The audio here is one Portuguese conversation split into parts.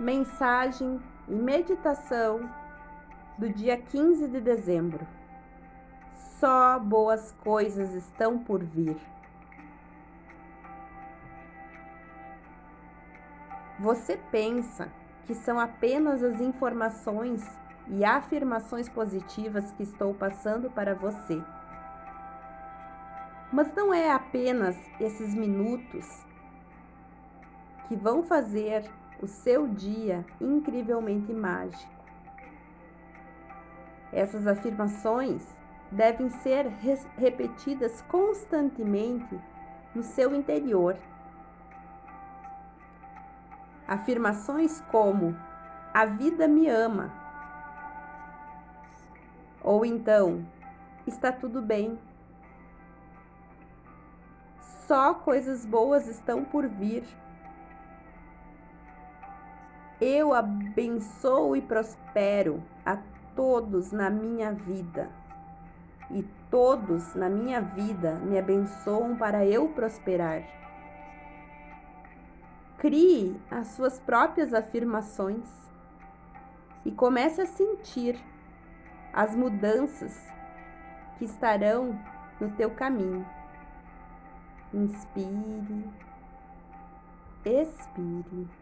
Mensagem e meditação do dia 15 de dezembro. Só boas coisas estão por vir. Você pensa que são apenas as informações e afirmações positivas que estou passando para você. Mas não é apenas esses minutos que vão fazer o seu dia incrivelmente mágico. Essas afirmações devem ser repetidas constantemente no seu interior. Afirmações como: A vida me ama. Ou então, está tudo bem. Só coisas boas estão por vir. Eu abençoo e prospero a todos na minha vida. E todos na minha vida me abençoam para eu prosperar. Crie as suas próprias afirmações e comece a sentir as mudanças que estarão no teu caminho. Inspire, expire.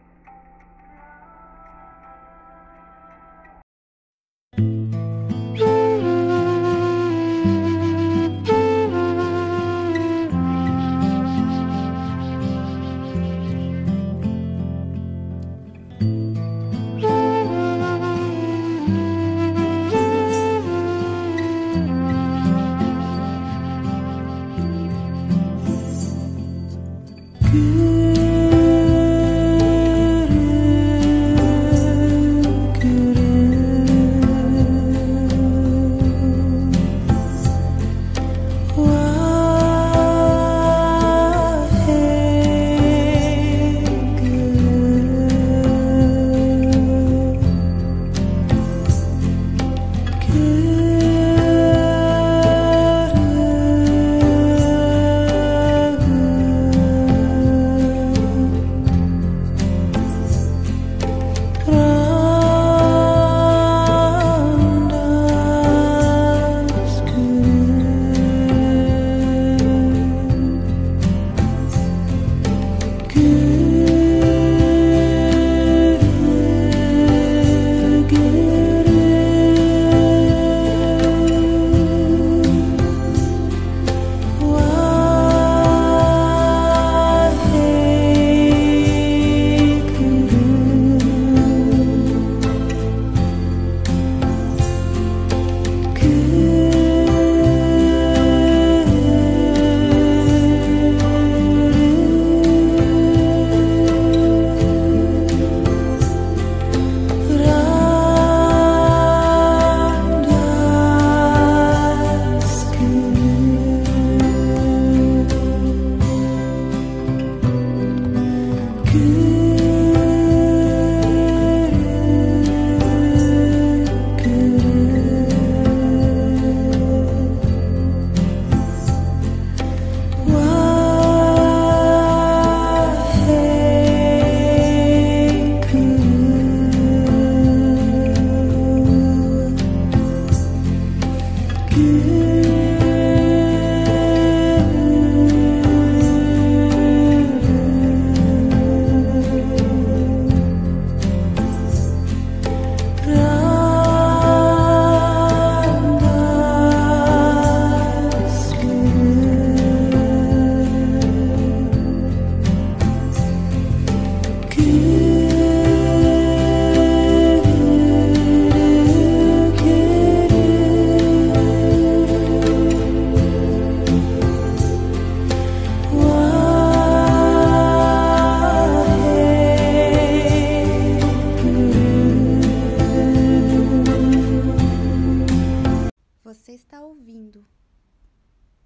Você